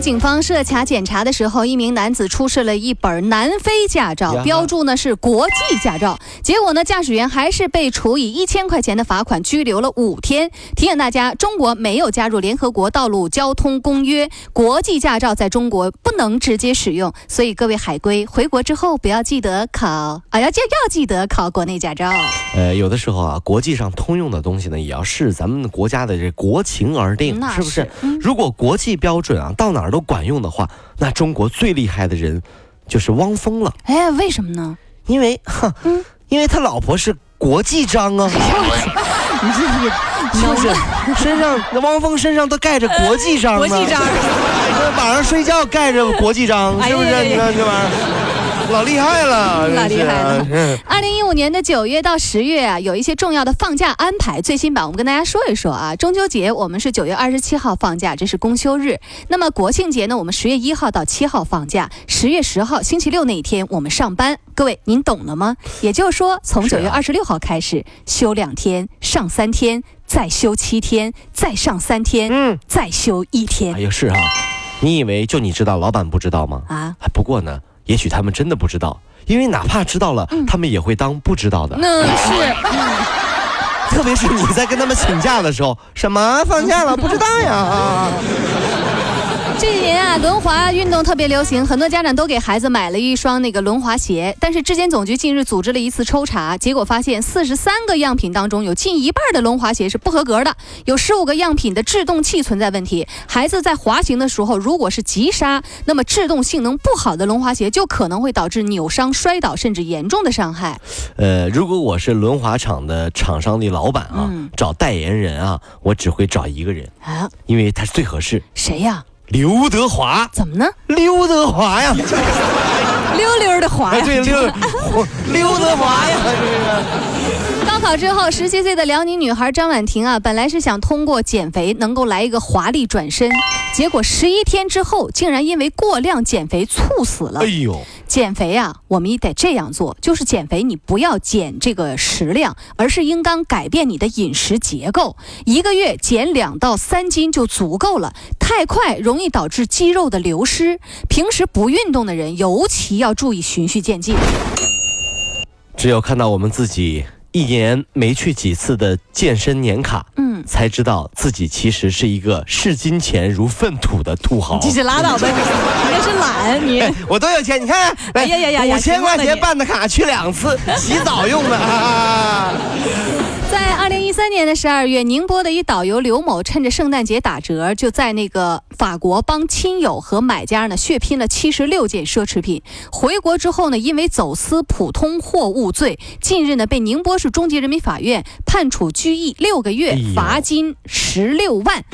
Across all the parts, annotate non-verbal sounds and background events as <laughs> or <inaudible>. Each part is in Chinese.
警方设卡检查的时候，一名男子出示了一本南非驾照，标注呢是国际驾照。结果呢，驾驶员还是被处以一千块钱的罚款，拘留了五天。提醒大家，中国没有加入联合国道路交通公约，国际驾照在中国不能直接使用，所以各位海归回国之后不要记得考啊，要记要记得考国内驾照。呃，有的时候啊，国际上通用的东西呢，也要视咱们国家的这国情而定，那是不是是？嗯如果国际标准啊，到哪儿都管用的话，那中国最厉害的人就是汪峰了，哎，为什么呢？因为，哼，嗯？因为他老婆是国际章啊，你这也是不是？身上那汪峰身上都盖着国际章呢，国际章。这 <laughs> 晚上睡觉盖着国际章，是不是？你看这玩意儿，老厉害了，<laughs> 老厉害了 <laughs> 二零一五年的九月到十月啊，有一些重要的放假安排。最新版我们跟大家说一说啊。中秋节我们是九月二十七号放假，这是公休日。那么国庆节呢，我们十月一号到七号放假，十月十号星期六那一天我们上班。各位您懂了吗？也就是说，从九月二十六号开始休两天，上三天，再休七天，再上三天，嗯，再休一天哎呀，是啊，你以为就你知道，老板不知道吗？啊。哎，不过呢，也许他们真的不知道，因为哪怕知道了，他们也会当不知道的。那是 <laughs> 特别是你在跟他们请假的时候，什么放假了不知道呀？啊，这几年啊，轮滑运动特别流行，很多家长都给孩子买了一双那个轮滑鞋。但是质检总局近日组织了一次抽查，结果发现四十三个样品当中，有近一半的轮滑鞋是不合格的，有十五个样品的制动器存在问题。孩子在滑行的时候，如果是急刹，那么制动性能不好的轮滑鞋就可能会导致扭伤、摔倒，甚至严重的伤害。呃，如果我是轮滑厂的厂商的老板啊，嗯找代言人啊，我只会找一个人，啊，因为他是最合适，谁呀？刘德华。怎么呢？刘德华呀，溜溜的滑哎，呀！对，刘刘 <laughs> 德华呀，高考之后，十七岁的辽宁女孩张婉婷啊，本来是想通过减肥能够来一个华丽转身，结果十一天之后，竟然因为过量减肥猝死了哎。呦，减肥啊，我们也得这样做，就是减肥你不要减这个食量，而是应当改变你的饮食结构，一个月减两到三斤就足够了。太快容易导致肌肉的流失，平时不运动的人尤其要注意循序渐进。只有看到我们自己一年没去几次的健身年卡，嗯，才知道自己其实是一个视金钱如粪土的土豪。是拉倒吧，你那是懒你。我多有钱，你看，哎呀呀呀呀五千块钱办的卡去两次，洗澡用的啊。在二零一三年的十二月，宁波的一导游刘某趁着圣诞节打折，就在那个法国帮亲友和买家呢血拼了七十六件奢侈品。回国之后呢，因为走私普通货物罪，近日呢被宁波市中级人民法院判处拘役六个月罚金十六万。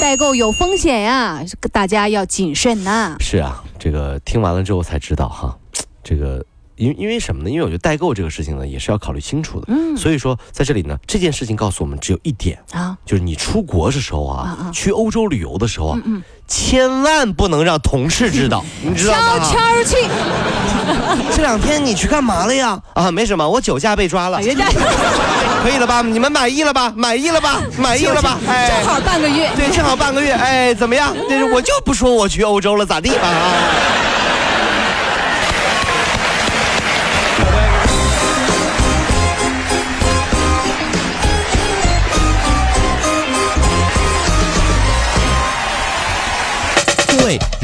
代购有风险呀，大家要谨慎呐。是啊，这个听完了之后才知道哈，这个因因为什么呢？因为我觉得代购这个事情呢，也是要考虑清楚的。嗯所以说，在这里呢，这件事情告诉我们只有一点，啊，就是你出国的时候啊，啊啊去欧洲旅游的时候啊，嗯千万不能让同事知道，<laughs> 你知道吗？悄去，<laughs> 这两天你去干嘛了呀？啊，没什么，我酒驾被抓了，人家可以了吧？你们满意了吧？满意了吧？满意了吧？哎，正好半个月。对，正好半个月，哎，怎么样？我就不说我去欧洲了，咋地吧啊？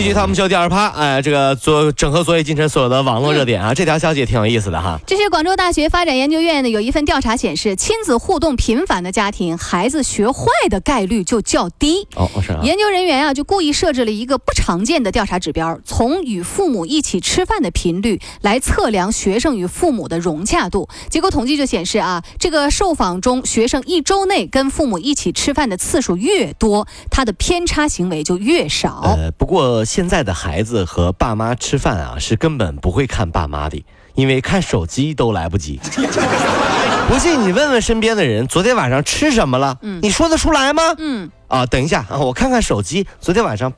继续他们秀第二趴，哎，这个做整合作业进程所有的网络热点啊，这条消息也挺有意思的哈。这是广州大学发展研究院的有一份调查显示，亲子互动频繁的家庭，孩子学坏的概率就较低。哦，是啊。研究人员啊，就故意设置了一个不常见的调查指标，从与父母一起吃饭的频率来测量学生与父母的融洽度。结果统计就显示啊，这个受访中学生一周内跟父母一起吃饭的次数越多，他的偏差行为就越少。呃，不过。现在的孩子和爸妈吃饭啊，是根本不会看爸妈的，因为看手机都来不及。<laughs> 不信你问问身边的人，昨天晚上吃什么了？嗯，你说得出来吗？嗯，啊，等一下啊，我看看手机，昨天晚上。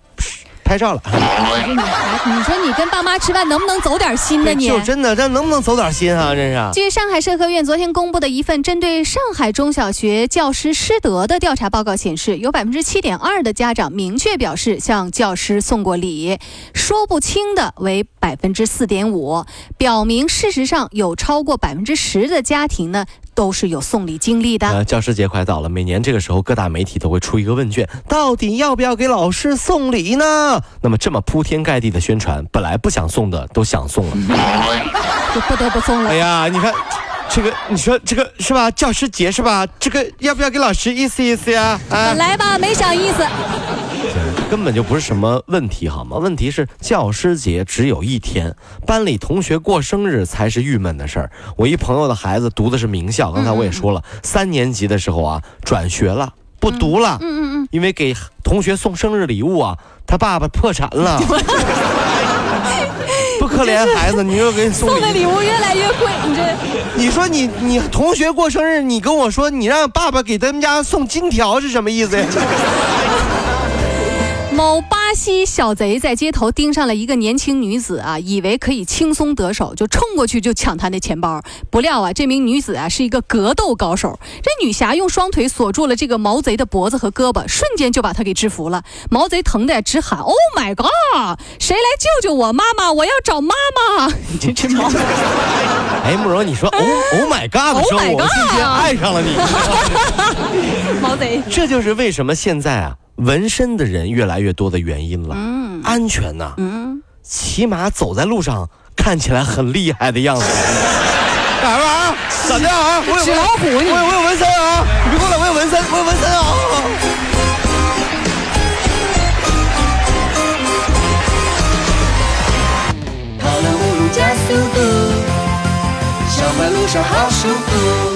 拍照了。你说你，你说你跟爸妈吃饭能不能走点心呢？你就真的这能不能走点心啊？真是。据上海社科院昨天公布的一份针对上海中小学教师师德的调查报告显示，有百分之七点二的家长明确表示向教师送过礼，说不清的为百分之四点五，表明事实上有超过百分之十的家庭呢。都是有送礼经历的。呃，教师节快到了，每年这个时候，各大媒体都会出一个问卷，到底要不要给老师送礼呢？那么这么铺天盖地的宣传，本来不想送的都想送了，就不得不送了。哎呀，你看，这个你说这个是吧？教师节是吧？这个要不要给老师意思意思呀？啊，本来吧没啥意思。根本就不是什么问题，好吗？问题是教师节只有一天，班里同学过生日才是郁闷的事儿。我一朋友的孩子读的是名校，刚才我也说了，三年级的时候啊转学了，不读了。嗯嗯嗯。因为给同学送生日礼物啊，他爸爸破产了。<laughs> 不可怜孩子，你又给你送的礼物越来越贵，你这。你说你你同学过生日，你跟我说你让爸爸给他们家送金条是什么意思呀？某巴西小贼在街头盯上了一个年轻女子啊，以为可以轻松得手，就冲过去就抢她的钱包。不料啊，这名女子啊是一个格斗高手，这女侠用双腿锁住了这个毛贼的脖子和胳膊，瞬间就把他给制服了。毛贼疼的直喊：“Oh my god！谁来救救我妈妈？我要找妈妈！”这这毛。<laughs> 哎，慕容，你说 <laughs> “Oh Oh my god” 的时候，我瞬间爱上了你。<laughs> 毛贼，这就是为什么现在啊。纹身的人越来越多的原因了，嗯，安全呐，嗯，起码走在路上看起来很厉害的样子。<laughs> 干啥啊？咋的啊？我有老虎，我有我有纹身啊！你别过来，我有纹身，我有纹身啊！跑了五路加速度，上班路上好舒服。